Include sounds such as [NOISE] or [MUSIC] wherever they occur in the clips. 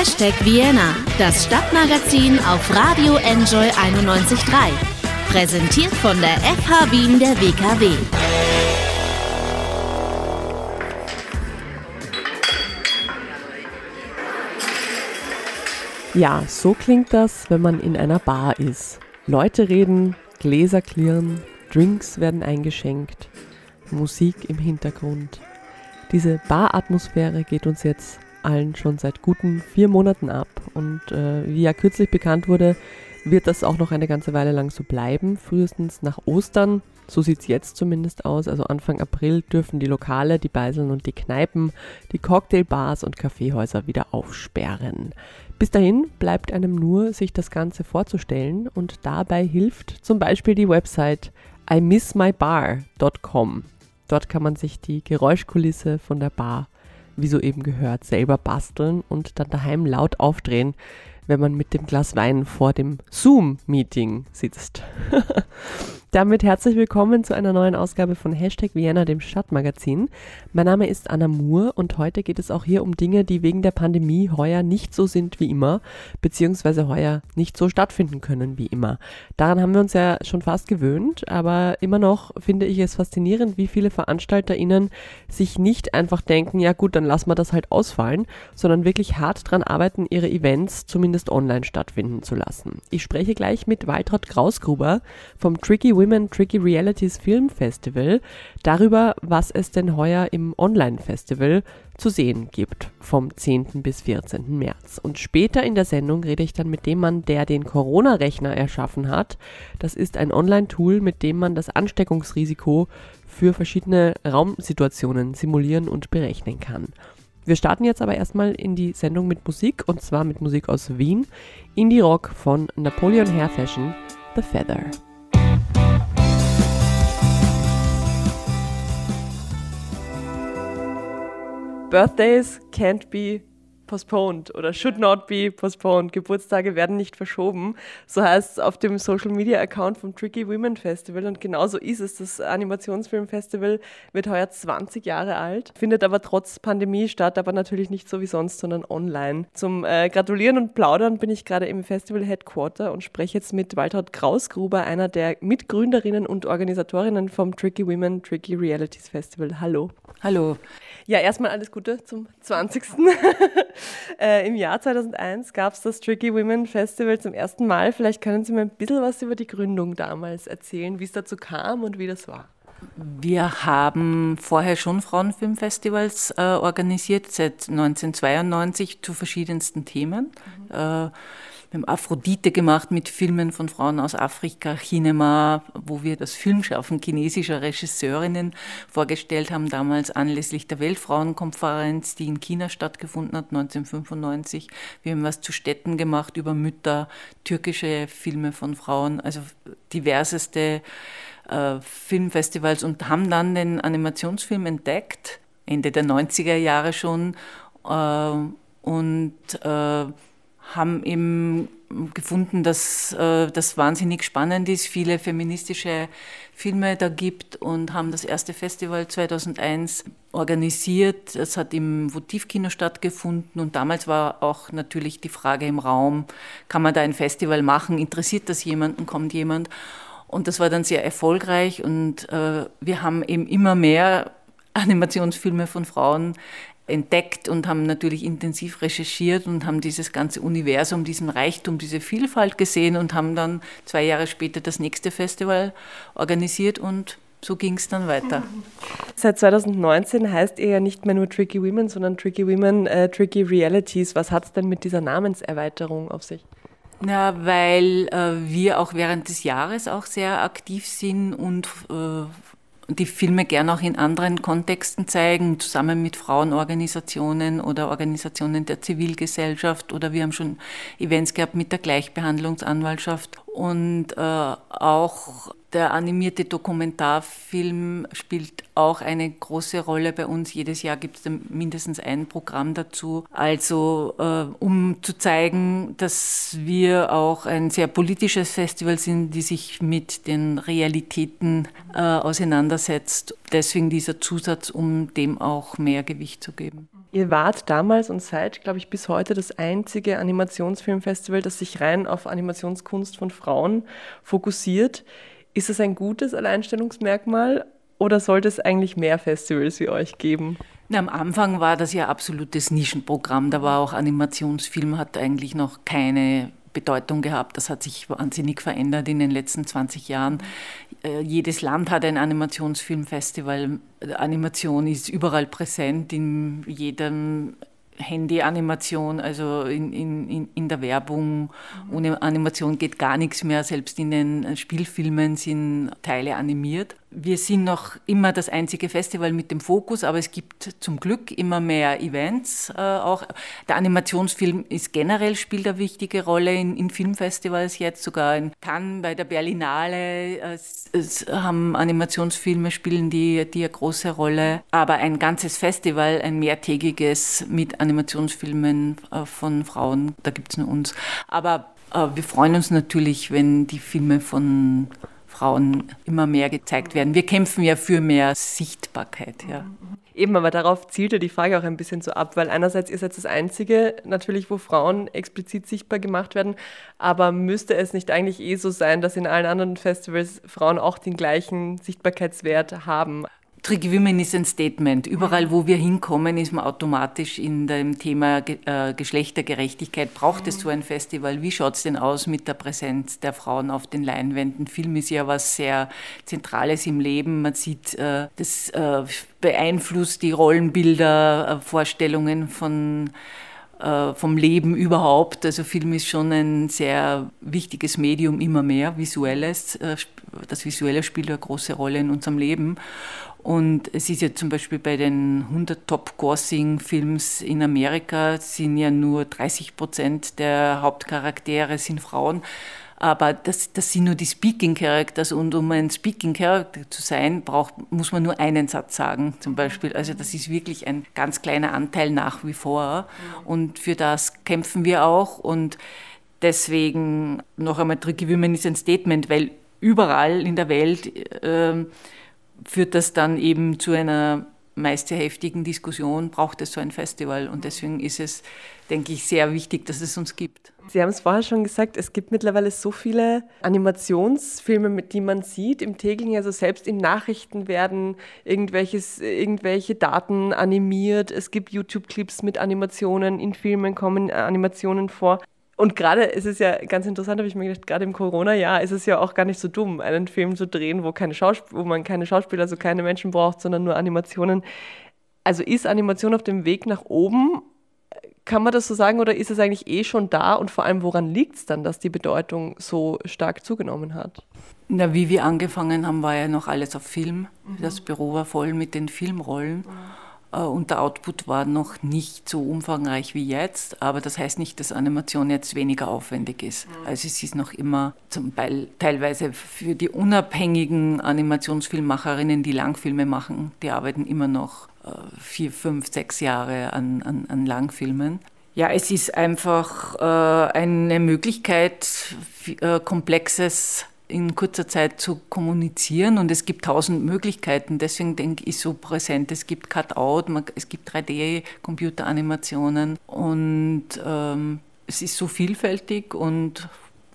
Hashtag Vienna, das Stadtmagazin auf Radio Enjoy 91.3. Präsentiert von der FH Wien der WKW. Ja, so klingt das, wenn man in einer Bar ist. Leute reden, Gläser klirren, Drinks werden eingeschenkt, Musik im Hintergrund. Diese Baratmosphäre geht uns jetzt allen schon seit guten vier Monaten ab. Und äh, wie ja kürzlich bekannt wurde, wird das auch noch eine ganze Weile lang so bleiben. Frühestens nach Ostern, so sieht es jetzt zumindest aus. Also Anfang April dürfen die Lokale, die Beiseln und die Kneipen, die Cocktailbars und Kaffeehäuser wieder aufsperren. Bis dahin bleibt einem nur, sich das Ganze vorzustellen und dabei hilft zum Beispiel die Website imissmybar.com. Dort kann man sich die Geräuschkulisse von der Bar wie so eben gehört, selber basteln und dann daheim laut aufdrehen, wenn man mit dem Glas Wein vor dem Zoom-Meeting sitzt. [LAUGHS] Damit herzlich willkommen zu einer neuen Ausgabe von Hashtag Vienna, dem Stadtmagazin. Mein Name ist Anna Moore und heute geht es auch hier um Dinge, die wegen der Pandemie heuer nicht so sind wie immer, beziehungsweise heuer nicht so stattfinden können wie immer. Daran haben wir uns ja schon fast gewöhnt, aber immer noch finde ich es faszinierend, wie viele VeranstalterInnen sich nicht einfach denken, ja gut, dann lassen wir das halt ausfallen, sondern wirklich hart dran arbeiten, ihre Events zumindest online stattfinden zu lassen. Ich spreche gleich mit Waltraud Grausgruber vom Tricky Women Tricky Realities Film Festival darüber, was es denn heuer im Online-Festival zu sehen gibt vom 10. bis 14. März. Und später in der Sendung rede ich dann mit dem Mann, der den Corona-Rechner erschaffen hat. Das ist ein Online-Tool, mit dem man das Ansteckungsrisiko für verschiedene Raumsituationen simulieren und berechnen kann. Wir starten jetzt aber erstmal in die Sendung mit Musik und zwar mit Musik aus Wien, Indie Rock von Napoleon Hair Fashion, The Feather. Birthdays can't be postponed oder should not be postponed. Geburtstage werden nicht verschoben. So heißt es auf dem Social Media Account vom Tricky Women Festival und genauso ist es. Das Animationsfilmfestival wird heuer 20 Jahre alt, findet aber trotz Pandemie statt, aber natürlich nicht so wie sonst, sondern online. Zum äh, Gratulieren und Plaudern bin ich gerade im Festival Headquarter und spreche jetzt mit Waltraud Krausgruber, einer der Mitgründerinnen und Organisatorinnen vom Tricky Women Tricky Realities Festival. Hallo. Hallo. Ja, erstmal alles Gute zum 20. [LAUGHS] äh, Im Jahr 2001 gab es das Tricky Women Festival zum ersten Mal. Vielleicht können Sie mir ein bisschen was über die Gründung damals erzählen, wie es dazu kam und wie das war. Wir haben vorher schon Frauenfilmfestivals äh, organisiert, seit 1992 zu verschiedensten Themen. Mhm. Äh, wir haben Aphrodite gemacht mit Filmen von Frauen aus Afrika, Chinema, wo wir das Filmschaffen chinesischer Regisseurinnen vorgestellt haben, damals anlässlich der Weltfrauenkonferenz, die in China stattgefunden hat, 1995. Wir haben was zu Städten gemacht über Mütter, türkische Filme von Frauen, also diverseste äh, Filmfestivals und haben dann den Animationsfilm entdeckt, Ende der 90er Jahre schon. Äh, und äh, haben eben gefunden, dass äh, das wahnsinnig spannend ist, viele feministische Filme da gibt und haben das erste Festival 2001 organisiert. Es hat im Votivkino stattgefunden und damals war auch natürlich die Frage im Raum, kann man da ein Festival machen, interessiert das jemanden, kommt jemand? Und das war dann sehr erfolgreich und äh, wir haben eben immer mehr Animationsfilme von Frauen entdeckt und haben natürlich intensiv recherchiert und haben dieses ganze Universum, diesen Reichtum, diese Vielfalt gesehen und haben dann zwei Jahre später das nächste Festival organisiert und so ging es dann weiter. Seit 2019 heißt ihr ja nicht mehr nur Tricky Women, sondern Tricky Women, äh, Tricky Realities. Was hat es denn mit dieser Namenserweiterung auf sich? Ja, weil äh, wir auch während des Jahres auch sehr aktiv sind und äh, die Filme gern auch in anderen Kontexten zeigen, zusammen mit Frauenorganisationen oder Organisationen der Zivilgesellschaft oder wir haben schon Events gehabt mit der Gleichbehandlungsanwaltschaft und äh, auch der animierte Dokumentarfilm spielt auch eine große Rolle bei uns. Jedes Jahr gibt es mindestens ein Programm dazu. Also äh, um zu zeigen, dass wir auch ein sehr politisches Festival sind, die sich mit den Realitäten äh, auseinandersetzt. Deswegen dieser Zusatz, um dem auch mehr Gewicht zu geben. Ihr wart damals und seid, glaube ich, bis heute das einzige Animationsfilmfestival, das sich rein auf Animationskunst von Frauen fokussiert. Ist es ein gutes Alleinstellungsmerkmal oder sollte es eigentlich mehr Festivals wie euch geben? Na, am Anfang war das ja absolutes Nischenprogramm. Da war auch Animationsfilm, hat eigentlich noch keine Bedeutung gehabt. Das hat sich wahnsinnig verändert in den letzten 20 Jahren. Äh, jedes Land hat ein Animationsfilmfestival. Animation ist überall präsent in jedem Handy-Animation, also in, in, in der Werbung. Ohne Animation geht gar nichts mehr. Selbst in den Spielfilmen sind Teile animiert. Wir sind noch immer das einzige Festival mit dem Fokus, aber es gibt zum Glück immer mehr Events. Äh, auch der Animationsfilm ist generell spielt eine wichtige Rolle in, in Filmfestivals jetzt sogar in Cannes bei der Berlinale. Es, es haben Animationsfilme spielen die die eine große Rolle. Aber ein ganzes Festival, ein mehrtägiges mit Animationsfilmen äh, von Frauen, da gibt es nur uns. Aber äh, wir freuen uns natürlich, wenn die Filme von Frauen immer mehr gezeigt werden. Wir kämpfen ja für mehr Sichtbarkeit. Ja. Eben, aber darauf zielte die Frage auch ein bisschen so ab, weil einerseits ist jetzt das Einzige natürlich, wo Frauen explizit sichtbar gemacht werden, aber müsste es nicht eigentlich eh so sein, dass in allen anderen Festivals Frauen auch den gleichen Sichtbarkeitswert haben? Trick Women ist ein Statement. Überall, wo wir hinkommen, ist man automatisch in dem Thema äh, Geschlechtergerechtigkeit. Braucht es so ein Festival? Wie schaut es denn aus mit der Präsenz der Frauen auf den Leinwänden? Film ist ja was sehr Zentrales im Leben. Man sieht, äh, das äh, beeinflusst die Rollenbilder, Vorstellungen von vom Leben überhaupt. Also Film ist schon ein sehr wichtiges Medium, immer mehr visuelles. Das Visuelle spielt eine große Rolle in unserem Leben. Und es ist ja zum Beispiel bei den 100 Top-Gossing-Films in Amerika sind ja nur 30 Prozent der Hauptcharaktere sind Frauen. Aber das, das sind nur die Speaking Characters und um ein Speaking Character zu sein, braucht, muss man nur einen Satz sagen, zum Beispiel. Also das ist wirklich ein ganz kleiner Anteil nach wie vor. Und für das kämpfen wir auch. Und deswegen noch einmal, Tricky Women ist ein Statement, weil überall in der Welt äh, führt das dann eben zu einer meist sehr heftigen Diskussion, braucht es so ein Festival. Und deswegen ist es, denke ich, sehr wichtig, dass es uns gibt. Sie haben es vorher schon gesagt, es gibt mittlerweile so viele Animationsfilme, die man sieht im täglichen, also selbst in Nachrichten werden irgendwelches, irgendwelche Daten animiert, es gibt YouTube-Clips mit Animationen, in Filmen kommen Animationen vor. Und gerade ist es ja ganz interessant, habe ich mir gedacht, gerade im Corona-Jahr ist es ja auch gar nicht so dumm, einen Film zu drehen, wo, keine Schausp wo man keine Schauspieler, also keine Menschen braucht, sondern nur Animationen. Also ist Animation auf dem Weg nach oben? Kann man das so sagen oder ist es eigentlich eh schon da? Und vor allem, woran liegt es dann, dass die Bedeutung so stark zugenommen hat? Na, wie wir angefangen haben, war ja noch alles auf Film. Mhm. Das Büro war voll mit den Filmrollen. Mhm. Äh, und der Output war noch nicht so umfangreich wie jetzt, aber das heißt nicht, dass Animation jetzt weniger aufwendig ist. Mhm. Also es ist noch immer zum Teil teilweise für die unabhängigen Animationsfilmmacherinnen, die Langfilme machen, die arbeiten immer noch äh, vier, fünf, sechs Jahre an, an, an Langfilmen. Ja, es ist einfach äh, eine Möglichkeit, äh, komplexes in kurzer Zeit zu kommunizieren und es gibt tausend Möglichkeiten. Deswegen denke ich so präsent. Es gibt Cut-Out, es gibt 3D-Computeranimationen und ähm, es ist so vielfältig und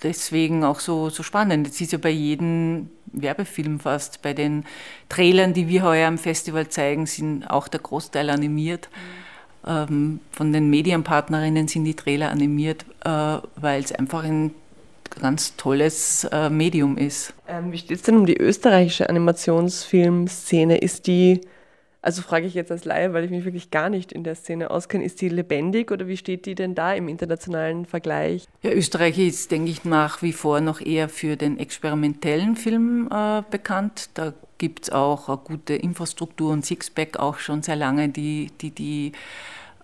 deswegen auch so, so spannend. Es ist ja bei jedem Werbefilm fast, bei den Trailern, die wir heuer am Festival zeigen, sind auch der Großteil animiert. Mhm. von den Medienpartnerinnen sind die Trailer animiert, äh, weil es einfach ein ganz tolles äh, Medium ist. Ähm, wie steht es denn um die österreichische Animationsfilmszene? Ist die, also frage ich jetzt als Laie, weil ich mich wirklich gar nicht in der Szene auskenne, ist die lebendig oder wie steht die denn da im internationalen Vergleich? Ja, Österreich ist, denke ich, nach wie vor noch eher für den experimentellen Film äh, bekannt. Da gibt es auch eine gute Infrastruktur und Sixpack auch schon sehr lange, die die, die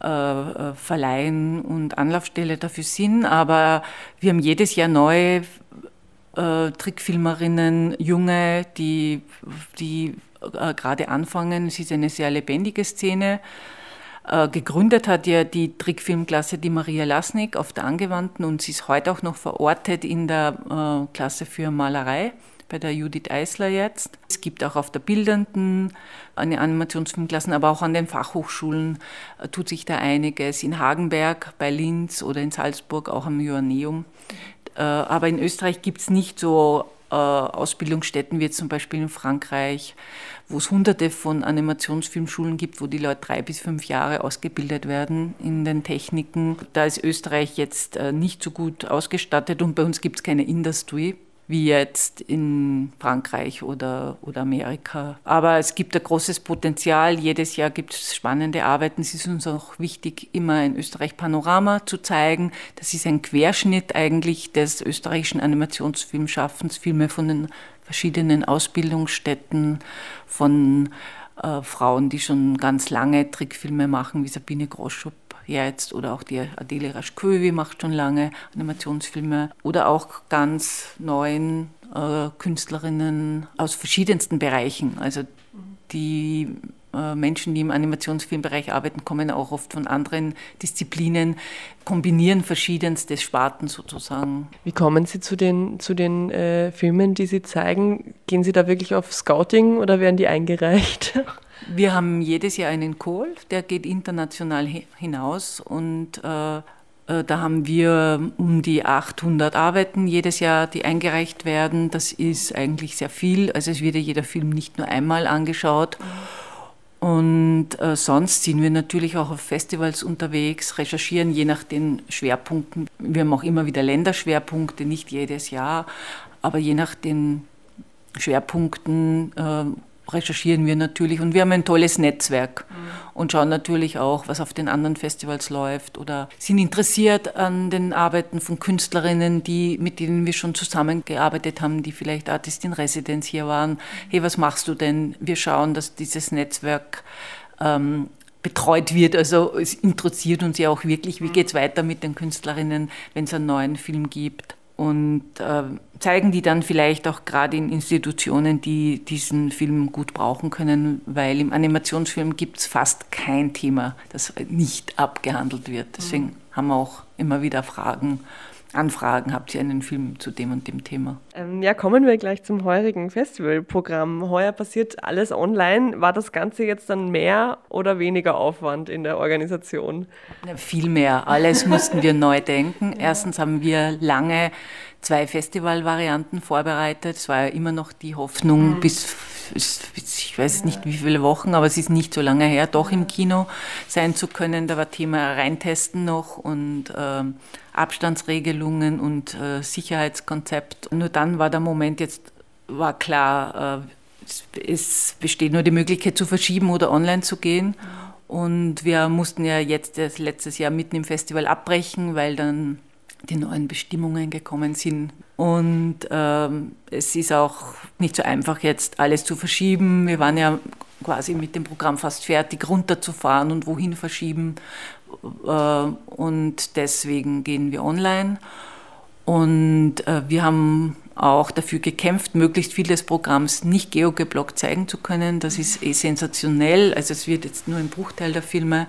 äh, verleihen und Anlaufstelle dafür sind. Aber wir haben jedes Jahr neue äh, Trickfilmerinnen, junge, die, die äh, gerade anfangen. Es ist eine sehr lebendige Szene. Äh, gegründet hat ja die Trickfilmklasse die Maria Lasnik auf der Angewandten und sie ist heute auch noch verortet in der äh, Klasse für Malerei bei der Judith Eisler jetzt. Es gibt auch auf der Bildenden eine Animationsfilmklassen, aber auch an den Fachhochschulen äh, tut sich da einiges. In Hagenberg, bei Linz oder in Salzburg auch am Joanneum. Äh, aber in Österreich gibt es nicht so äh, Ausbildungsstätten wie zum Beispiel in Frankreich, wo es hunderte von Animationsfilmschulen gibt, wo die Leute drei bis fünf Jahre ausgebildet werden in den Techniken. Da ist Österreich jetzt nicht so gut ausgestattet und bei uns gibt es keine Industrie wie jetzt in Frankreich oder, oder Amerika. Aber es gibt ein großes Potenzial. Jedes Jahr gibt es spannende Arbeiten. Es ist uns auch wichtig, immer ein Österreich Panorama zu zeigen. Das ist ein Querschnitt eigentlich des österreichischen Animationsfilmschaffens, Filme von den verschiedenen Ausbildungsstätten, von äh, Frauen, die schon ganz lange Trickfilme machen, wie Sabine Groschup jetzt oder auch die Adele Raschköwi macht schon lange Animationsfilme oder auch ganz neuen äh, Künstlerinnen aus verschiedensten Bereichen. Also die äh, Menschen, die im Animationsfilmbereich arbeiten, kommen auch oft von anderen Disziplinen, kombinieren verschiedenste Sparten sozusagen. Wie kommen Sie zu den, zu den äh, Filmen, die Sie zeigen? Gehen Sie da wirklich auf Scouting oder werden die eingereicht? [LAUGHS] Wir haben jedes Jahr einen Call, der geht international hinaus und äh, äh, da haben wir um die 800 Arbeiten jedes Jahr, die eingereicht werden. Das ist eigentlich sehr viel. Also es wird ja jeder Film nicht nur einmal angeschaut. Und äh, sonst sind wir natürlich auch auf Festivals unterwegs, recherchieren je nach den Schwerpunkten. Wir haben auch immer wieder Länderschwerpunkte, nicht jedes Jahr, aber je nach den Schwerpunkten äh, recherchieren wir natürlich und wir haben ein tolles Netzwerk mhm. und schauen natürlich auch, was auf den anderen Festivals läuft oder sind interessiert an den Arbeiten von Künstlerinnen, die, mit denen wir schon zusammengearbeitet haben, die vielleicht Artist in Residence hier waren. Hey, was machst du denn? Wir schauen, dass dieses Netzwerk ähm, betreut wird. Also es interessiert uns ja auch wirklich, wie mhm. geht es weiter mit den Künstlerinnen, wenn es einen neuen Film gibt und äh, zeigen die dann vielleicht auch gerade in Institutionen, die diesen Film gut brauchen können, weil im Animationsfilm gibt es fast kein Thema, das nicht abgehandelt wird. Deswegen mhm. haben wir auch immer wieder Fragen Anfragen, habt ihr einen Film zu dem und dem Thema? Ähm, ja, kommen wir gleich zum heurigen Festivalprogramm. Heuer passiert alles online. War das Ganze jetzt dann mehr oder weniger Aufwand in der Organisation? Ja, viel mehr. Alles [LAUGHS] mussten wir neu denken. Erstens haben wir lange zwei Festivalvarianten vorbereitet. Es war ja immer noch die Hoffnung, mhm. bis ich weiß nicht wie viele Wochen, aber es ist nicht so lange her, doch im Kino sein zu können. Da war Thema Reintesten noch und äh, Abstandsregelungen und äh, Sicherheitskonzept. Nur dann war der Moment jetzt, war klar, äh, es besteht nur die Möglichkeit zu verschieben oder online zu gehen. Und wir mussten ja jetzt letztes Jahr mitten im Festival abbrechen, weil dann die neuen Bestimmungen gekommen sind. Und ähm, es ist auch nicht so einfach, jetzt alles zu verschieben. Wir waren ja quasi mit dem Programm fast fertig, runterzufahren und wohin verschieben. Äh, und deswegen gehen wir online. Und äh, wir haben auch dafür gekämpft, möglichst viel des Programms nicht geogeblockt zeigen zu können. Das ist eh sensationell. Also es wird jetzt nur ein Bruchteil der Filme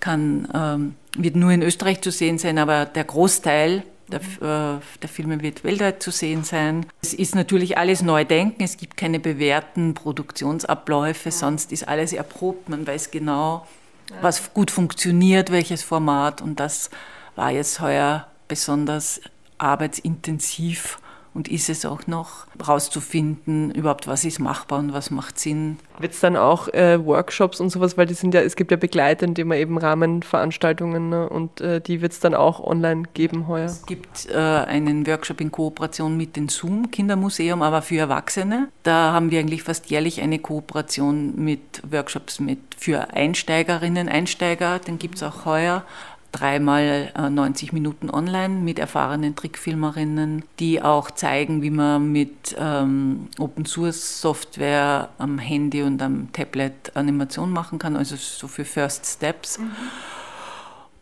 kann, ähm, wird nur in Österreich zu sehen sein, aber der Großteil der, äh, der, Filme wird weltweit zu sehen sein. Es ist natürlich alles Neudenken, es gibt keine bewährten Produktionsabläufe, sonst ist alles erprobt, man weiß genau, was gut funktioniert, welches Format. Und das war jetzt heuer besonders arbeitsintensiv und ist es auch noch, rauszufinden, überhaupt was ist machbar und was macht Sinn. Wird es dann auch äh, Workshops und sowas, weil die sind ja, es gibt ja begleitend immer eben Rahmenveranstaltungen ne? und äh, die wird es dann auch online geben heuer. Es gibt äh, einen Workshop in Kooperation mit dem Zoom Kindermuseum, aber für Erwachsene. Da haben wir eigentlich fast jährlich eine Kooperation mit Workshops mit für Einsteigerinnen, Einsteiger, den gibt es auch heuer dreimal 90 äh, Minuten online mit erfahrenen Trickfilmerinnen, die auch zeigen, wie man mit ähm, Open Source Software am Handy und am Tablet Animation machen kann, also so für First Steps. Mhm.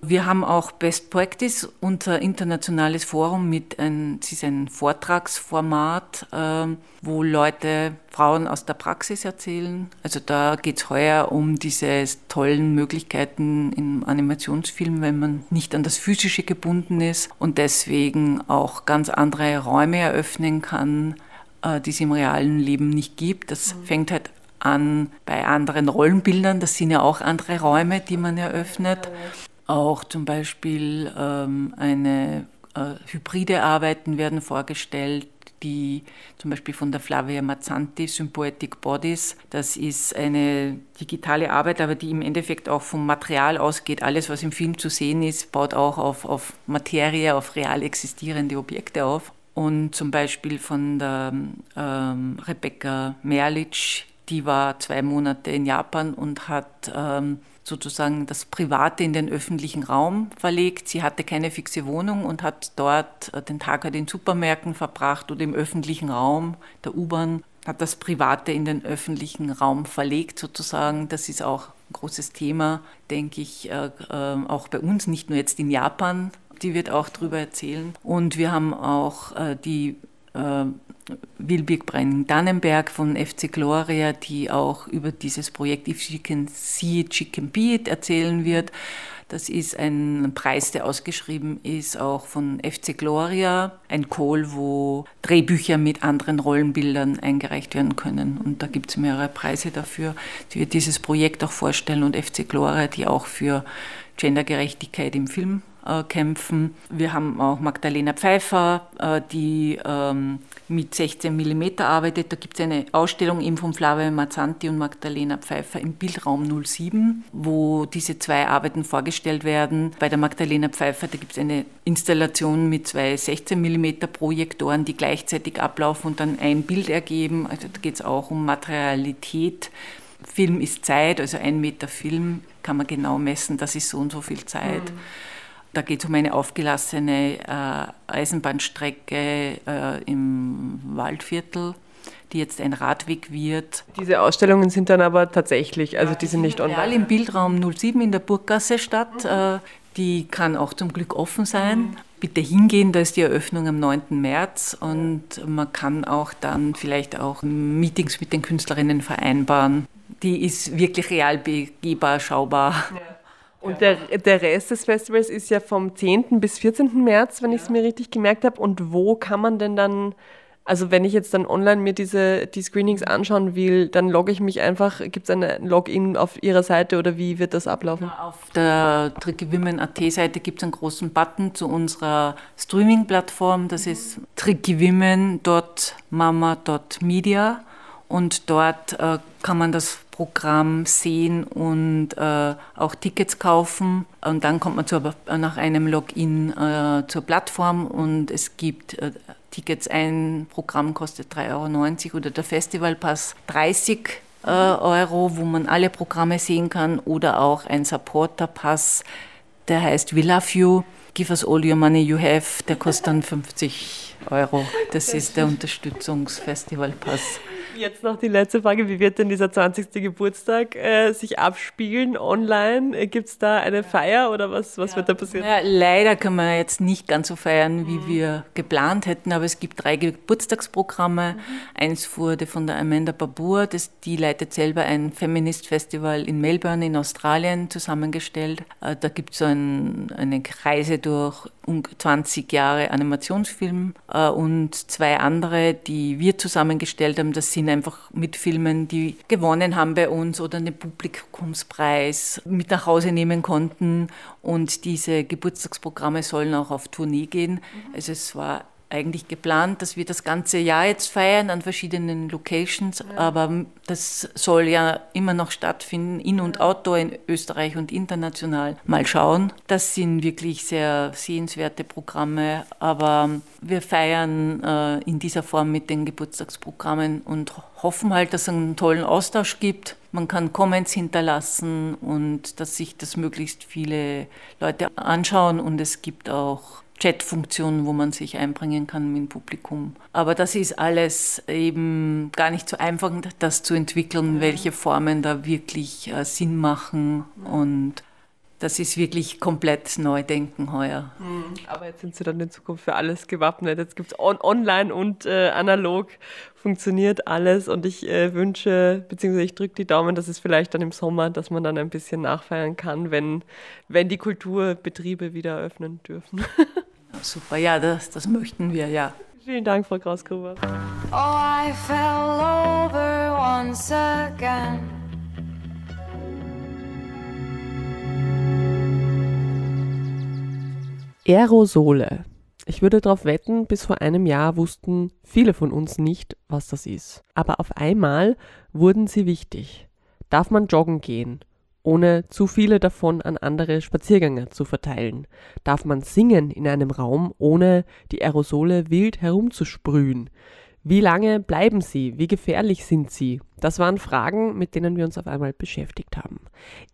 Wir haben auch Best Practice, unser internationales Forum mit ein, es ist ein Vortragsformat, äh, wo Leute, Frauen aus der Praxis erzählen. Also da geht es heuer um diese tollen Möglichkeiten im Animationsfilm, wenn man nicht an das Physische gebunden ist und deswegen auch ganz andere Räume eröffnen kann, äh, die es im realen Leben nicht gibt. Das mhm. fängt halt an bei anderen Rollenbildern. Das sind ja auch andere Räume, die man eröffnet auch zum Beispiel ähm, eine äh, hybride Arbeiten werden vorgestellt, die zum Beispiel von der Flavia Mazzanti, Sympoetic Bodies. Das ist eine digitale Arbeit, aber die im Endeffekt auch vom Material ausgeht. Alles, was im Film zu sehen ist, baut auch auf, auf Materie, auf real existierende Objekte auf. Und zum Beispiel von der ähm, Rebecca Merlic, die war zwei Monate in Japan und hat ähm, sozusagen das Private in den öffentlichen Raum verlegt. Sie hatte keine fixe Wohnung und hat dort äh, den Tag in den Supermärkten verbracht oder im öffentlichen Raum der U-Bahn, hat das Private in den öffentlichen Raum verlegt sozusagen. Das ist auch ein großes Thema, denke ich, äh, äh, auch bei uns, nicht nur jetzt in Japan. Die wird auch darüber erzählen. Und wir haben auch die Wilbig Brenning-Dannenberg von FC Gloria, die auch über dieses Projekt If She Can See It, She Can Be It erzählen wird. Das ist ein Preis, der ausgeschrieben ist, auch von FC Gloria, ein Call, wo Drehbücher mit anderen Rollenbildern eingereicht werden können. Und da gibt es mehrere Preise dafür. Sie wird dieses Projekt auch vorstellen und FC Gloria, die auch für Gendergerechtigkeit im Film kämpfen. Wir haben auch Magdalena Pfeiffer, äh, die ähm, mit 16 mm arbeitet. Da gibt es eine Ausstellung eben von Flavio Mazzanti und Magdalena Pfeiffer im Bildraum 07, wo diese zwei Arbeiten vorgestellt werden. Bei der Magdalena Pfeiffer, da gibt es eine Installation mit zwei 16 mm Projektoren, die gleichzeitig ablaufen und dann ein Bild ergeben. Also da geht es auch um Materialität. Film ist Zeit, also ein Meter Film kann man genau messen, das ist so und so viel Zeit. Mhm. Da geht es um eine aufgelassene äh, Eisenbahnstrecke äh, im Waldviertel, die jetzt ein Radweg wird. Diese Ausstellungen sind dann aber tatsächlich, also ja, die, sind nicht online. im Bildraum 07 in der Burggasse statt. Mhm. Äh, die kann auch zum Glück offen sein. Mhm. Bitte hingehen, da ist die Eröffnung am 9. März und man kann auch dann vielleicht auch Meetings mit den Künstlerinnen vereinbaren. Die ist wirklich real begehbar, schaubar. Ja. Und der, der Rest des Festivals ist ja vom 10. bis 14. März, wenn ich es mir richtig gemerkt habe. Und wo kann man denn dann, also wenn ich jetzt dann online mir diese, die Screenings anschauen will, dann logge ich mich einfach, gibt es ein Login auf Ihrer Seite oder wie wird das ablaufen? Auf der trickywomen.at-Seite gibt es einen großen Button zu unserer Streaming-Plattform. Das ist trickywomen.mama.media und dort äh, kann man das Programm sehen und äh, auch Tickets kaufen. Und dann kommt man zu, nach einem Login äh, zur Plattform und es gibt äh, Tickets. Ein Programm kostet 3,90 Euro oder der Festivalpass 30 äh, Euro, wo man alle Programme sehen kann oder auch ein Supporterpass, der heißt We Love You. Give us all your money you have, der kostet dann 50 Euro. Das ist der [LAUGHS] Unterstützungsfestivalpass. Jetzt noch die letzte Frage. Wie wird denn dieser 20. Geburtstag äh, sich abspielen online? Äh, Gibt es da eine Feier oder was, was ja. wird da passieren? Ja, leider können wir jetzt nicht ganz so feiern, wie mhm. wir geplant hätten, aber es gibt drei Geburtstagsprogramme. Mhm. Eins wurde von der Amanda Babur, das, die leitet selber ein Feminist Festival in Melbourne in Australien zusammengestellt. Äh, da gibt es so ein, eine Reise durch um 20 Jahre Animationsfilm äh, und zwei andere, die wir zusammengestellt haben. Das sind einfach mit Filmen, die gewonnen haben bei uns oder einen Publikumspreis mit nach Hause nehmen konnten. Und diese Geburtstagsprogramme sollen auch auf Tournee gehen. Also es war eigentlich geplant, dass wir das ganze Jahr jetzt feiern an verschiedenen Locations, ja. aber das soll ja immer noch stattfinden, in und outdoor in Österreich und international. Mal schauen. Das sind wirklich sehr sehenswerte Programme, aber wir feiern äh, in dieser Form mit den Geburtstagsprogrammen und hoffen halt, dass es einen tollen Austausch gibt. Man kann Comments hinterlassen und dass sich das möglichst viele Leute anschauen und es gibt auch Chat-Funktion, wo man sich einbringen kann mit dem Publikum. Aber das ist alles eben gar nicht so einfach, das zu entwickeln, welche Formen da wirklich äh, Sinn machen. Und das ist wirklich komplett Neudenken heuer. Hm, aber jetzt sind Sie dann in Zukunft für alles gewappnet. Jetzt gibt es on online und äh, analog funktioniert alles und ich äh, wünsche, beziehungsweise ich drücke die Daumen, dass es vielleicht dann im Sommer, dass man dann ein bisschen nachfeiern kann, wenn, wenn die Kulturbetriebe wieder öffnen dürfen. [LAUGHS] Ja, super, ja, das, das möchten wir, ja. Vielen Dank, Frau Krausgruber. Oh, I fell over once again. Aerosole. Ich würde darauf wetten, bis vor einem Jahr wussten viele von uns nicht, was das ist. Aber auf einmal wurden sie wichtig. Darf man joggen gehen, ohne zu viele davon an andere Spaziergänger zu verteilen? Darf man singen in einem Raum, ohne die Aerosole wild herumzusprühen? Wie lange bleiben sie? Wie gefährlich sind sie? Das waren Fragen, mit denen wir uns auf einmal beschäftigt haben.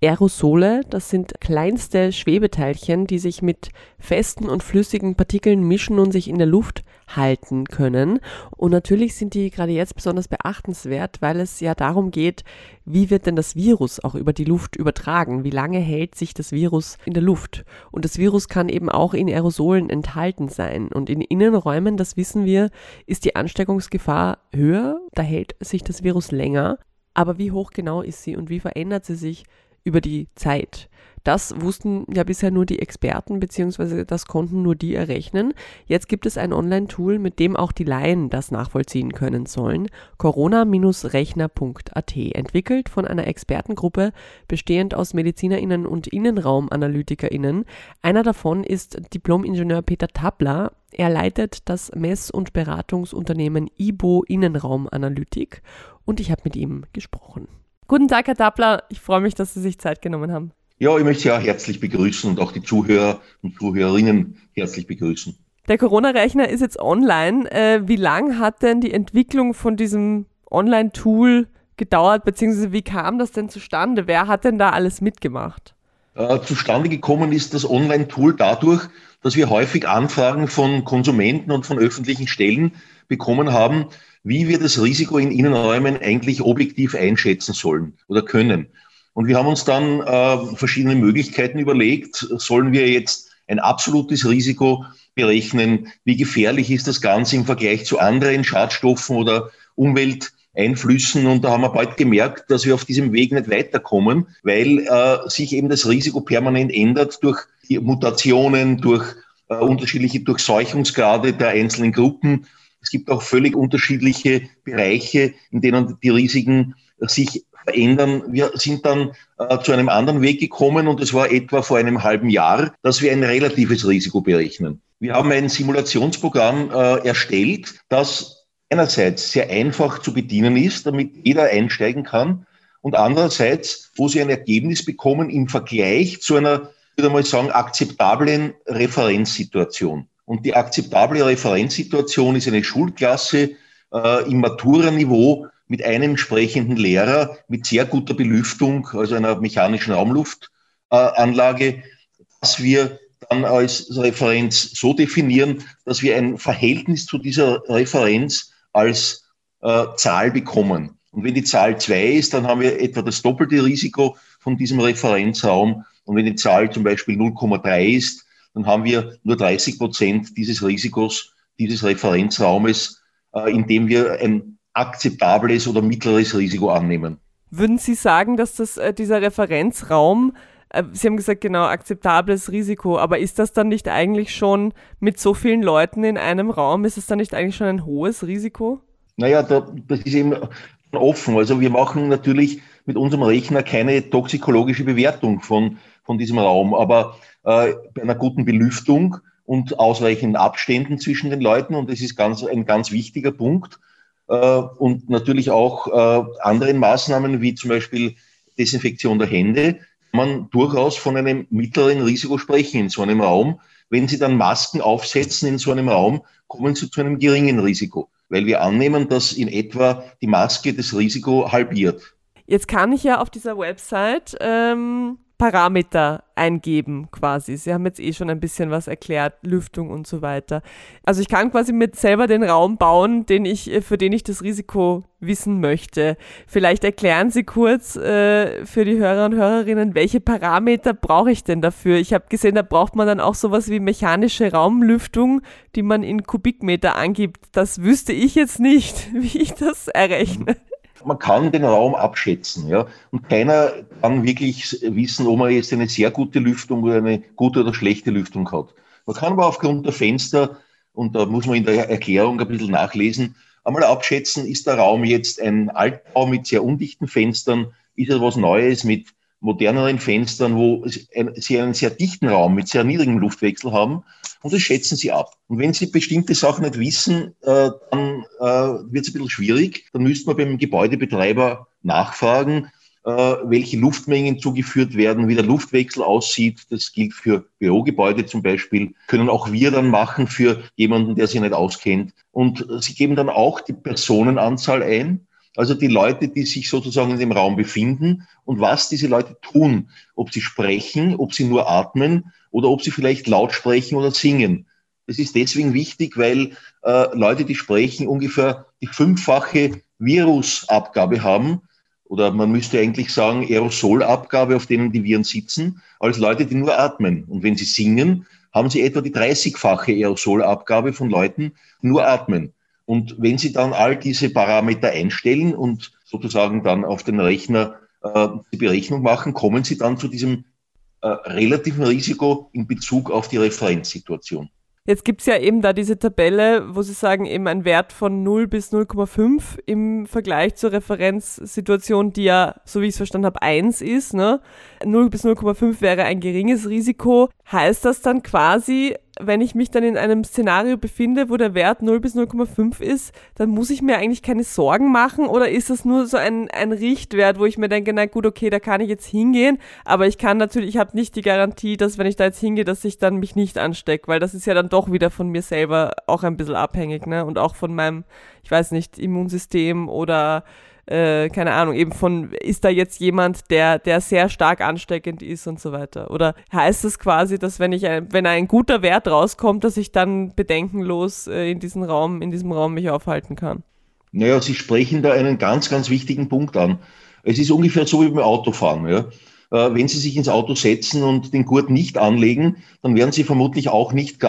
Aerosole, das sind kleinste Schwebeteilchen, die sich mit festen und flüssigen Partikeln mischen und sich in der Luft halten können. Und natürlich sind die gerade jetzt besonders beachtenswert, weil es ja darum geht, wie wird denn das Virus auch über die Luft übertragen? Wie lange hält sich das Virus in der Luft? Und das Virus kann eben auch in Aerosolen enthalten sein. Und in Innenräumen, das wissen wir, ist die Ansteckungsgefahr höher. Da hält sich das Virus länger länger, aber wie hoch genau ist sie und wie verändert sie sich über die Zeit? Das wussten ja bisher nur die Experten, beziehungsweise das konnten nur die errechnen. Jetzt gibt es ein Online-Tool, mit dem auch die Laien das nachvollziehen können sollen. corona-rechner.at, entwickelt von einer Expertengruppe bestehend aus MedizinerInnen und InnenraumanalytikerInnen. Einer davon ist Diplom-Ingenieur Peter Tabler. Er leitet das Mess- und Beratungsunternehmen IBO Innenraumanalytik und ich habe mit ihm gesprochen. Guten Tag, Herr Tabler. Ich freue mich, dass Sie sich Zeit genommen haben. Ja, ich möchte Sie auch herzlich begrüßen und auch die Zuhörer und Zuhörerinnen herzlich begrüßen. Der Corona-Rechner ist jetzt online. Äh, wie lang hat denn die Entwicklung von diesem Online-Tool gedauert, beziehungsweise wie kam das denn zustande? Wer hat denn da alles mitgemacht? Äh, zustande gekommen ist das Online-Tool dadurch, dass wir häufig Anfragen von Konsumenten und von öffentlichen Stellen bekommen haben, wie wir das Risiko in Innenräumen eigentlich objektiv einschätzen sollen oder können. Und wir haben uns dann äh, verschiedene Möglichkeiten überlegt. Sollen wir jetzt ein absolutes Risiko berechnen? Wie gefährlich ist das Ganze im Vergleich zu anderen Schadstoffen oder Umwelteinflüssen? Und da haben wir bald gemerkt, dass wir auf diesem Weg nicht weiterkommen, weil äh, sich eben das Risiko permanent ändert durch Mutationen, durch äh, unterschiedliche Durchseuchungsgrade der einzelnen Gruppen. Es gibt auch völlig unterschiedliche Bereiche, in denen die Risiken sich verändern. Wir sind dann äh, zu einem anderen Weg gekommen und es war etwa vor einem halben Jahr, dass wir ein relatives Risiko berechnen. Wir haben ein Simulationsprogramm äh, erstellt, das einerseits sehr einfach zu bedienen ist, damit jeder einsteigen kann und andererseits, wo Sie ein Ergebnis bekommen im Vergleich zu einer, ich würde mal sagen, akzeptablen Referenzsituation. Und die akzeptable Referenzsituation ist eine Schulklasse äh, im Matura-Niveau, mit einem entsprechenden Lehrer mit sehr guter Belüftung, also einer mechanischen Raumluftanlage, dass wir dann als Referenz so definieren, dass wir ein Verhältnis zu dieser Referenz als äh, Zahl bekommen. Und wenn die Zahl 2 ist, dann haben wir etwa das doppelte Risiko von diesem Referenzraum. Und wenn die Zahl zum Beispiel 0,3 ist, dann haben wir nur 30 Prozent dieses Risikos, dieses Referenzraumes, äh, indem wir ein akzeptables oder mittleres Risiko annehmen. Würden Sie sagen, dass das, äh, dieser Referenzraum, äh, Sie haben gesagt, genau, akzeptables Risiko, aber ist das dann nicht eigentlich schon mit so vielen Leuten in einem Raum, ist es dann nicht eigentlich schon ein hohes Risiko? Naja, da, das ist eben offen. Also wir machen natürlich mit unserem Rechner keine toxikologische Bewertung von, von diesem Raum, aber äh, bei einer guten Belüftung und ausreichenden Abständen zwischen den Leuten, und das ist ganz, ein ganz wichtiger Punkt, und natürlich auch äh, anderen Maßnahmen wie zum Beispiel Desinfektion der Hände, kann man durchaus von einem mittleren Risiko sprechen in so einem Raum. Wenn Sie dann Masken aufsetzen in so einem Raum, kommen Sie zu einem geringen Risiko, weil wir annehmen, dass in etwa die Maske das Risiko halbiert. Jetzt kann ich ja auf dieser Website ähm, Parameter eingeben quasi. Sie haben jetzt eh schon ein bisschen was erklärt, Lüftung und so weiter. Also ich kann quasi mit selber den Raum bauen, den ich, äh, für den ich das Risiko wissen möchte. Vielleicht erklären Sie kurz äh, für die Hörer und Hörerinnen, welche Parameter brauche ich denn dafür? Ich habe gesehen, da braucht man dann auch sowas wie mechanische Raumlüftung, die man in Kubikmeter angibt. Das wüsste ich jetzt nicht, [LAUGHS] wie ich das errechne man kann den Raum abschätzen, ja. Und keiner kann wirklich wissen, ob man jetzt eine sehr gute Lüftung oder eine gute oder schlechte Lüftung hat. Man kann aber aufgrund der Fenster, und da muss man in der Erklärung ein bisschen nachlesen, einmal abschätzen, ist der Raum jetzt ein Altbau mit sehr undichten Fenstern, ist er was Neues mit moderneren Fenstern, wo sie einen sehr dichten Raum mit sehr niedrigem Luftwechsel haben und das schätzen sie ab. Und wenn sie bestimmte Sachen nicht wissen, äh, dann äh, wird es ein bisschen schwierig. Dann müsste man beim Gebäudebetreiber nachfragen, äh, welche Luftmengen zugeführt werden, wie der Luftwechsel aussieht. Das gilt für Bürogebäude zum Beispiel. Können auch wir dann machen für jemanden, der sich nicht auskennt. Und sie geben dann auch die Personenanzahl ein also die Leute, die sich sozusagen in dem Raum befinden und was diese Leute tun, ob sie sprechen, ob sie nur atmen oder ob sie vielleicht laut sprechen oder singen. Das ist deswegen wichtig, weil äh, Leute, die sprechen, ungefähr die fünffache Virusabgabe haben oder man müsste eigentlich sagen Aerosolabgabe, auf denen die Viren sitzen, als Leute, die nur atmen. Und wenn sie singen, haben sie etwa die 30-fache Aerosolabgabe von Leuten, die nur atmen. Und wenn Sie dann all diese Parameter einstellen und sozusagen dann auf den Rechner äh, die Berechnung machen, kommen Sie dann zu diesem äh, relativen Risiko in Bezug auf die Referenzsituation. Jetzt gibt es ja eben da diese Tabelle, wo Sie sagen, eben ein Wert von 0 bis 0,5 im Vergleich zur Referenzsituation, die ja, so wie ich es verstanden habe, 1 ist. Ne? 0 bis 0,5 wäre ein geringes Risiko. Heißt das dann quasi, wenn ich mich dann in einem Szenario befinde, wo der Wert 0 bis 0,5 ist, dann muss ich mir eigentlich keine Sorgen machen oder ist das nur so ein, ein Richtwert, wo ich mir denke, na gut, okay, da kann ich jetzt hingehen, aber ich kann natürlich, ich habe nicht die Garantie, dass wenn ich da jetzt hingehe, dass ich dann mich nicht anstecke, weil das ist ja dann doch wieder von mir selber auch ein bisschen abhängig, ne? Und auch von meinem, ich weiß nicht, Immunsystem oder äh, keine Ahnung, eben von, ist da jetzt jemand, der, der sehr stark ansteckend ist und so weiter? Oder heißt es quasi, dass wenn ich ein, wenn ein guter Wert rauskommt, dass ich dann bedenkenlos äh, in diesem Raum, in diesem Raum mich aufhalten kann? Naja, Sie sprechen da einen ganz, ganz wichtigen Punkt an. Es ist ungefähr so wie beim Autofahren. Ja? Äh, wenn Sie sich ins Auto setzen und den Gurt nicht anlegen, dann werden Sie vermutlich auch nicht äh,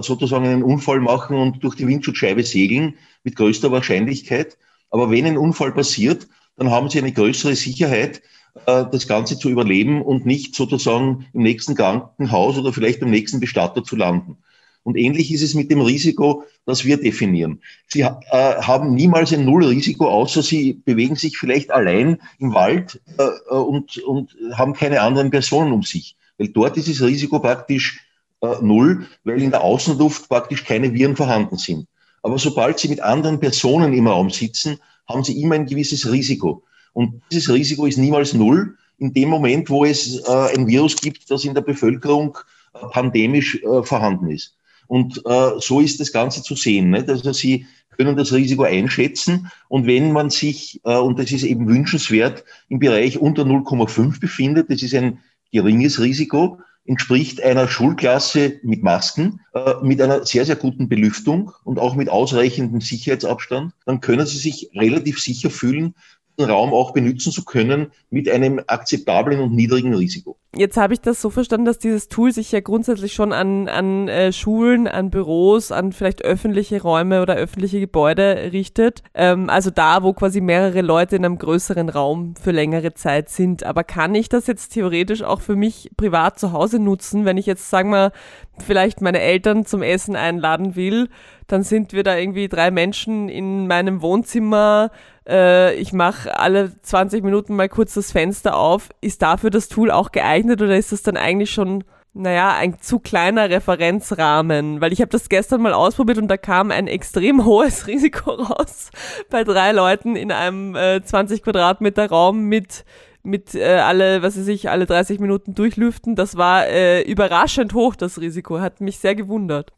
sozusagen einen Unfall machen und durch die Windschutzscheibe segeln, mit größter Wahrscheinlichkeit. Aber wenn ein Unfall passiert, dann haben sie eine größere Sicherheit, äh, das Ganze zu überleben und nicht sozusagen im nächsten Krankenhaus oder vielleicht im nächsten Bestatter zu landen. Und ähnlich ist es mit dem Risiko, das wir definieren. Sie äh, haben niemals ein Nullrisiko, außer Sie bewegen sich vielleicht allein im Wald äh, äh, und, und haben keine anderen Personen um sich. Weil dort ist das Risiko praktisch äh, null, weil in der Außenluft praktisch keine Viren vorhanden sind. Aber sobald Sie mit anderen Personen im Raum sitzen, haben Sie immer ein gewisses Risiko. Und dieses Risiko ist niemals null in dem Moment, wo es äh, ein Virus gibt, das in der Bevölkerung äh, pandemisch äh, vorhanden ist. Und äh, so ist das Ganze zu sehen. Nicht? Also Sie können das Risiko einschätzen. Und wenn man sich, äh, und das ist eben wünschenswert, im Bereich unter 0,5 befindet, das ist ein geringes Risiko, entspricht einer Schulklasse mit Masken, äh, mit einer sehr, sehr guten Belüftung und auch mit ausreichendem Sicherheitsabstand, dann können Sie sich relativ sicher fühlen, Raum auch benutzen zu können mit einem akzeptablen und niedrigen Risiko. Jetzt habe ich das so verstanden, dass dieses Tool sich ja grundsätzlich schon an, an äh, Schulen, an Büros, an vielleicht öffentliche Räume oder öffentliche Gebäude richtet. Ähm, also da, wo quasi mehrere Leute in einem größeren Raum für längere Zeit sind. Aber kann ich das jetzt theoretisch auch für mich privat zu Hause nutzen, wenn ich jetzt, sagen wir, vielleicht meine Eltern zum Essen einladen will, dann sind wir da irgendwie drei Menschen in meinem Wohnzimmer äh, ich mache alle 20 Minuten mal kurz das Fenster auf. Ist dafür das Tool auch geeignet oder ist das dann eigentlich schon, naja, ein zu kleiner Referenzrahmen? Weil ich habe das gestern mal ausprobiert und da kam ein extrem [LAUGHS] hohes Risiko raus bei drei Leuten in einem äh, 20 Quadratmeter Raum mit mit äh, alle, was weiß ich, alle 30 Minuten durchlüften. Das war äh, überraschend hoch, das Risiko. Hat mich sehr gewundert.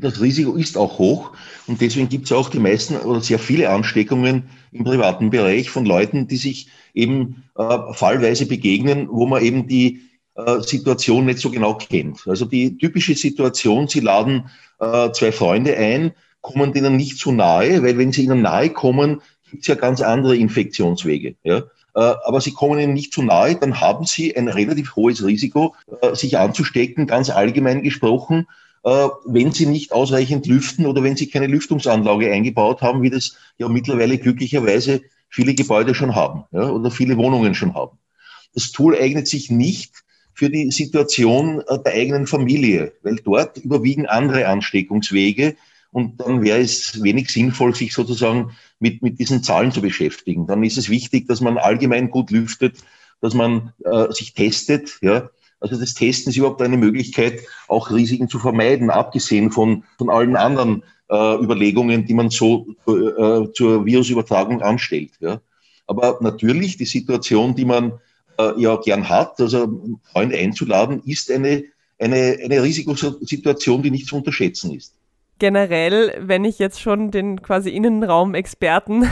Das Risiko ist auch hoch und deswegen gibt es auch die meisten oder sehr viele Ansteckungen im privaten Bereich von Leuten, die sich eben äh, fallweise begegnen, wo man eben die äh, Situation nicht so genau kennt. Also die typische Situation, Sie laden äh, zwei Freunde ein, kommen denen nicht zu nahe, weil wenn sie ihnen nahe kommen, gibt es ja ganz andere Infektionswege. Ja? Äh, aber sie kommen ihnen nicht zu nahe, dann haben sie ein relativ hohes Risiko, äh, sich anzustecken, ganz allgemein gesprochen, wenn sie nicht ausreichend lüften oder wenn sie keine Lüftungsanlage eingebaut haben, wie das ja mittlerweile glücklicherweise viele Gebäude schon haben ja, oder viele Wohnungen schon haben. Das Tool eignet sich nicht für die Situation der eigenen Familie, weil dort überwiegen andere Ansteckungswege, und dann wäre es wenig sinnvoll, sich sozusagen mit, mit diesen Zahlen zu beschäftigen. Dann ist es wichtig, dass man allgemein gut lüftet, dass man äh, sich testet. Ja? Also das Testen ist überhaupt eine Möglichkeit, auch Risiken zu vermeiden, abgesehen von, von allen anderen äh, Überlegungen, die man so äh, zur Virusübertragung anstellt. Ja? Aber natürlich die Situation, die man äh, ja gern hat, also Freunde einzuladen, ist eine, eine, eine Risikosituation, die nicht zu unterschätzen ist generell, wenn ich jetzt schon den quasi Innenraumexperten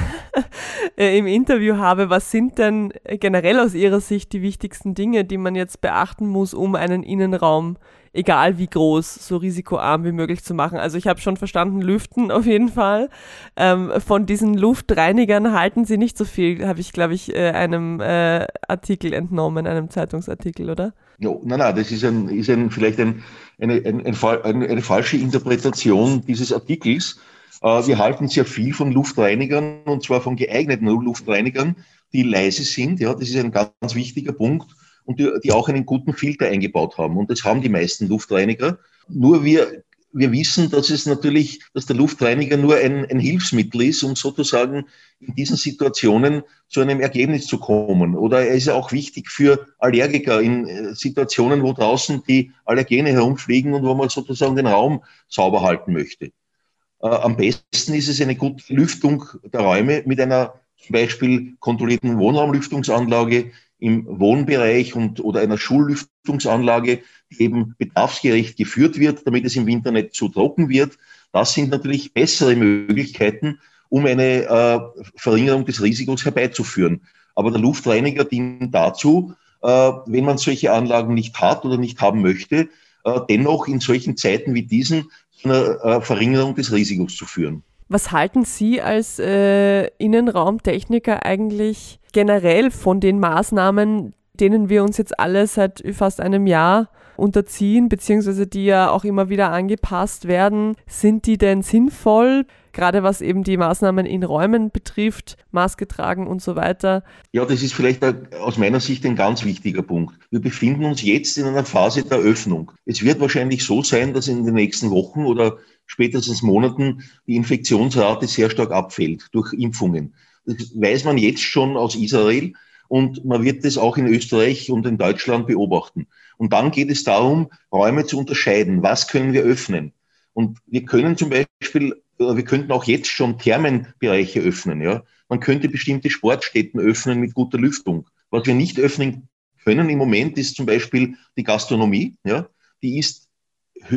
[LAUGHS] äh, im Interview habe, was sind denn generell aus Ihrer Sicht die wichtigsten Dinge, die man jetzt beachten muss, um einen Innenraum, egal wie groß, so risikoarm wie möglich zu machen? Also ich habe schon verstanden, Lüften auf jeden Fall. Ähm, von diesen Luftreinigern halten Sie nicht so viel, habe ich, glaube ich, äh, einem äh, Artikel entnommen, einem Zeitungsartikel, oder? No, nein, nein, das ist, ein, ist ein, vielleicht ein, eine, ein, ein, eine falsche Interpretation dieses Artikels. Äh, wir halten sehr viel von Luftreinigern und zwar von geeigneten Luftreinigern, die leise sind. Ja, das ist ein ganz wichtiger Punkt und die, die auch einen guten Filter eingebaut haben. Und das haben die meisten Luftreiniger. Nur wir wir wissen, dass es natürlich, dass der Luftreiniger nur ein, ein, Hilfsmittel ist, um sozusagen in diesen Situationen zu einem Ergebnis zu kommen. Oder er ist auch wichtig für Allergiker in äh, Situationen, wo draußen die Allergene herumfliegen und wo man sozusagen den Raum sauber halten möchte. Äh, am besten ist es eine gute Lüftung der Räume mit einer zum Beispiel kontrollierten Wohnraumlüftungsanlage, im Wohnbereich und, oder einer Schullüftungsanlage, die eben bedarfsgerecht geführt wird, damit es im Winter nicht zu trocken wird. Das sind natürlich bessere Möglichkeiten, um eine äh, Verringerung des Risikos herbeizuführen. Aber der Luftreiniger dient dazu, äh, wenn man solche Anlagen nicht hat oder nicht haben möchte, äh, dennoch in solchen Zeiten wie diesen zu einer äh, Verringerung des Risikos zu führen. Was halten Sie als äh, Innenraumtechniker eigentlich generell von den Maßnahmen, denen wir uns jetzt alle seit fast einem Jahr unterziehen, beziehungsweise die ja auch immer wieder angepasst werden, sind die denn sinnvoll? Gerade was eben die Maßnahmen in Räumen betrifft, Maske tragen und so weiter. Ja, das ist vielleicht aus meiner Sicht ein ganz wichtiger Punkt. Wir befinden uns jetzt in einer Phase der Öffnung. Es wird wahrscheinlich so sein, dass in den nächsten Wochen oder spätestens Monaten die Infektionsrate sehr stark abfällt durch Impfungen. Das weiß man jetzt schon aus Israel und man wird das auch in Österreich und in Deutschland beobachten. Und dann geht es darum, Räume zu unterscheiden. Was können wir öffnen? Und wir können zum Beispiel, wir könnten auch jetzt schon Thermenbereiche öffnen. Ja? Man könnte bestimmte Sportstätten öffnen mit guter Lüftung. Was wir nicht öffnen können im Moment ist zum Beispiel die Gastronomie. Ja? Die ist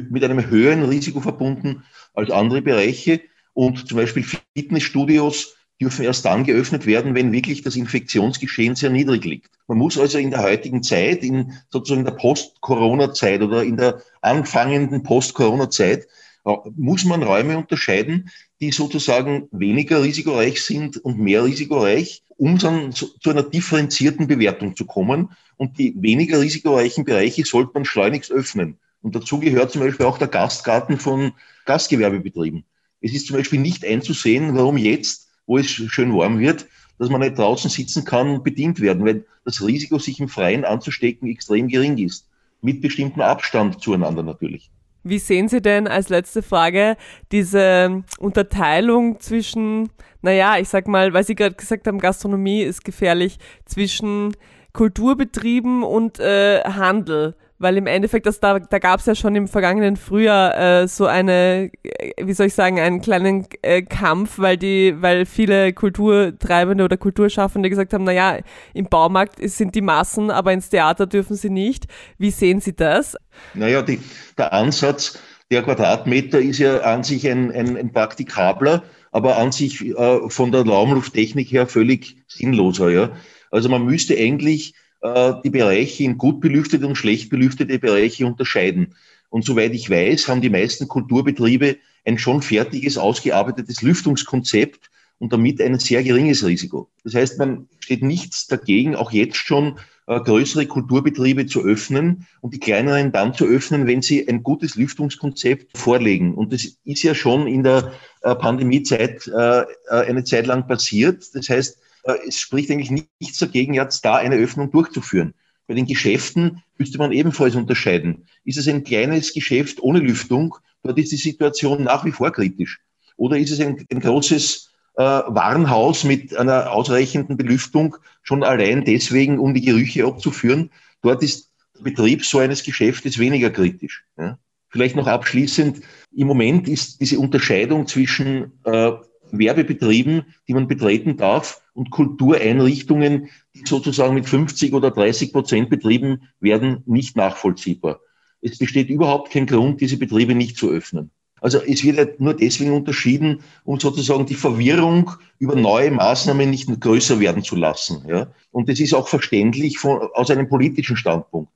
mit einem höheren Risiko verbunden als andere Bereiche. Und zum Beispiel Fitnessstudios dürfen erst dann geöffnet werden, wenn wirklich das Infektionsgeschehen sehr niedrig liegt. Man muss also in der heutigen Zeit, in sozusagen der Post-Corona-Zeit oder in der anfangenden Post-Corona-Zeit, äh, muss man Räume unterscheiden, die sozusagen weniger risikoreich sind und mehr risikoreich, um dann zu, zu einer differenzierten Bewertung zu kommen. Und die weniger risikoreichen Bereiche sollte man schleunigst öffnen. Und dazu gehört zum Beispiel auch der Gastgarten von Gastgewerbebetrieben. Es ist zum Beispiel nicht einzusehen, warum jetzt wo es schön warm wird, dass man nicht draußen sitzen kann und bedient werden, weil das Risiko, sich im Freien anzustecken, extrem gering ist. Mit bestimmtem Abstand zueinander natürlich. Wie sehen Sie denn als letzte Frage diese Unterteilung zwischen, naja, ich sag mal, weil Sie gerade gesagt haben, Gastronomie ist gefährlich, zwischen Kulturbetrieben und äh, Handel? Weil im Endeffekt, das, da, da gab es ja schon im vergangenen Frühjahr äh, so eine, äh, wie soll ich sagen, einen kleinen äh, Kampf, weil die, weil viele Kulturtreibende oder Kulturschaffende gesagt haben, naja, im Baumarkt sind die Massen, aber ins Theater dürfen sie nicht. Wie sehen Sie das? Naja, die, der Ansatz Der Quadratmeter ist ja an sich ein, ein, ein praktikabler, aber an sich äh, von der Raumlufttechnik her völlig sinnloser. Ja? Also man müsste eigentlich die Bereiche in gut belüftete und schlecht belüftete Bereiche unterscheiden. Und soweit ich weiß, haben die meisten Kulturbetriebe ein schon fertiges, ausgearbeitetes Lüftungskonzept und damit ein sehr geringes Risiko. Das heißt, man steht nichts dagegen, auch jetzt schon äh, größere Kulturbetriebe zu öffnen und die kleineren dann zu öffnen, wenn sie ein gutes Lüftungskonzept vorlegen. Und das ist ja schon in der äh, Pandemiezeit äh, eine Zeit lang passiert. Das heißt, es spricht eigentlich nichts dagegen, jetzt da eine Öffnung durchzuführen. Bei den Geschäften müsste man ebenfalls unterscheiden. Ist es ein kleines Geschäft ohne Lüftung? Dort ist die Situation nach wie vor kritisch. Oder ist es ein, ein großes äh, Warenhaus mit einer ausreichenden Belüftung schon allein deswegen, um die Gerüche abzuführen. Dort ist der Betrieb so eines Geschäftes weniger kritisch. Ja. Vielleicht noch abschließend, im Moment ist diese Unterscheidung zwischen äh, Werbebetrieben, die man betreten darf, und Kultureinrichtungen, die sozusagen mit 50 oder 30 Prozent betrieben werden, nicht nachvollziehbar. Es besteht überhaupt kein Grund, diese Betriebe nicht zu öffnen. Also es wird nur deswegen unterschieden, um sozusagen die Verwirrung über neue Maßnahmen nicht größer werden zu lassen. Ja? Und das ist auch verständlich von, aus einem politischen Standpunkt.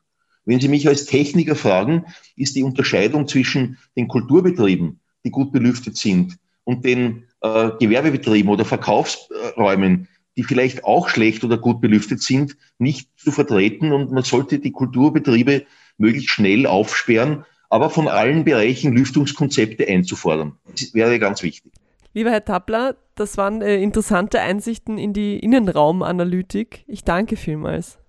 Wenn Sie mich als Techniker fragen, ist die Unterscheidung zwischen den Kulturbetrieben, die gut belüftet sind, und den äh, Gewerbebetrieben oder Verkaufsräumen, die vielleicht auch schlecht oder gut belüftet sind, nicht zu vertreten. Und man sollte die Kulturbetriebe möglichst schnell aufsperren, aber von allen Bereichen Lüftungskonzepte einzufordern. Das wäre ganz wichtig. Lieber Herr Tappler, das waren äh, interessante Einsichten in die Innenraumanalytik. Ich danke vielmals.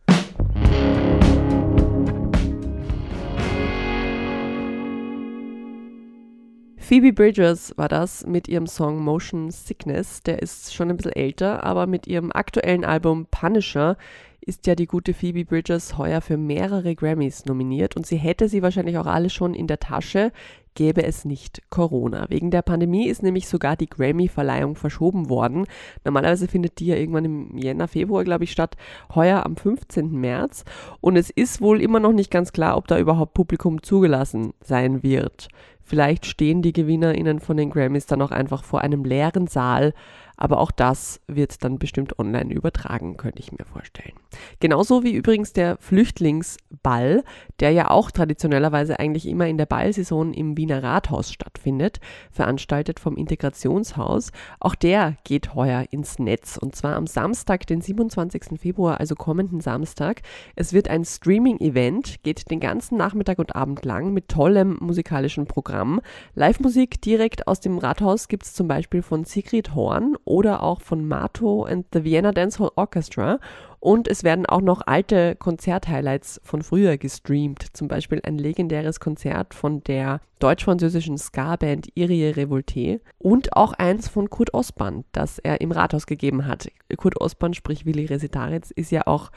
Phoebe Bridgers war das mit ihrem Song Motion Sickness. Der ist schon ein bisschen älter, aber mit ihrem aktuellen Album Punisher ist ja die gute Phoebe Bridgers heuer für mehrere Grammys nominiert und sie hätte sie wahrscheinlich auch alle schon in der Tasche, gäbe es nicht Corona. Wegen der Pandemie ist nämlich sogar die Grammy-Verleihung verschoben worden. Normalerweise findet die ja irgendwann im Jänner, Februar, glaube ich, statt. Heuer am 15. März. Und es ist wohl immer noch nicht ganz klar, ob da überhaupt Publikum zugelassen sein wird. Vielleicht stehen die GewinnerInnen von den Grammys dann auch einfach vor einem leeren Saal aber auch das wird dann bestimmt online übertragen, könnte ich mir vorstellen. Genauso wie übrigens der Flüchtlingsball, der ja auch traditionellerweise eigentlich immer in der Ballsaison im Wiener Rathaus stattfindet, veranstaltet vom Integrationshaus. Auch der geht heuer ins Netz und zwar am Samstag, den 27. Februar, also kommenden Samstag. Es wird ein Streaming-Event, geht den ganzen Nachmittag und Abend lang mit tollem musikalischen Programm. Live-Musik direkt aus dem Rathaus gibt es zum Beispiel von Sigrid Horn oder auch von Mato and the Vienna Dancehall Orchestra. Und es werden auch noch alte Konzerthighlights von früher gestreamt. Zum Beispiel ein legendäres Konzert von der deutsch-französischen Ska-Band Irie Revolte und auch eins von Kurt Osband, das er im Rathaus gegeben hat. Kurt Osband, sprich Willi Resitaritz, ist ja auch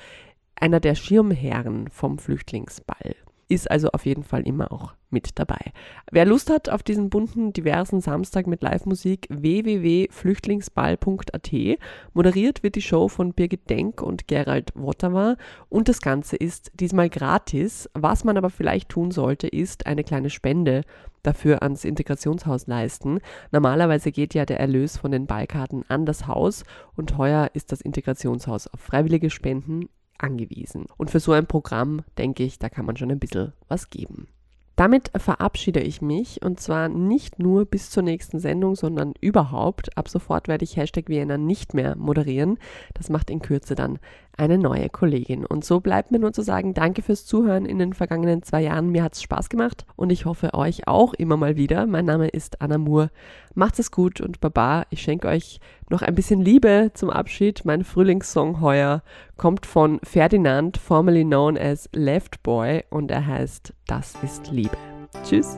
einer der Schirmherren vom Flüchtlingsball ist also auf jeden Fall immer auch mit dabei. Wer Lust hat auf diesen bunten, diversen Samstag mit Live-Musik, www.flüchtlingsball.at. Moderiert wird die Show von Birgit Denk und Gerald Wottemer und das Ganze ist diesmal gratis. Was man aber vielleicht tun sollte, ist eine kleine Spende dafür ans Integrationshaus leisten. Normalerweise geht ja der Erlös von den Ballkarten an das Haus und heuer ist das Integrationshaus auf freiwillige Spenden angewiesen. Und für so ein Programm, denke ich, da kann man schon ein bisschen was geben. Damit verabschiede ich mich und zwar nicht nur bis zur nächsten Sendung, sondern überhaupt. Ab sofort werde ich Hashtag Vienna nicht mehr moderieren. Das macht in Kürze dann eine neue Kollegin. Und so bleibt mir nur zu sagen, danke fürs Zuhören in den vergangenen zwei Jahren. Mir hat es Spaß gemacht und ich hoffe euch auch immer mal wieder. Mein Name ist Anna Moore. Macht es gut und Baba. Ich schenke euch noch ein bisschen Liebe zum Abschied. Mein Frühlingssong heuer kommt von Ferdinand, formerly known as Left Boy und er heißt Das ist Liebe. Tschüss.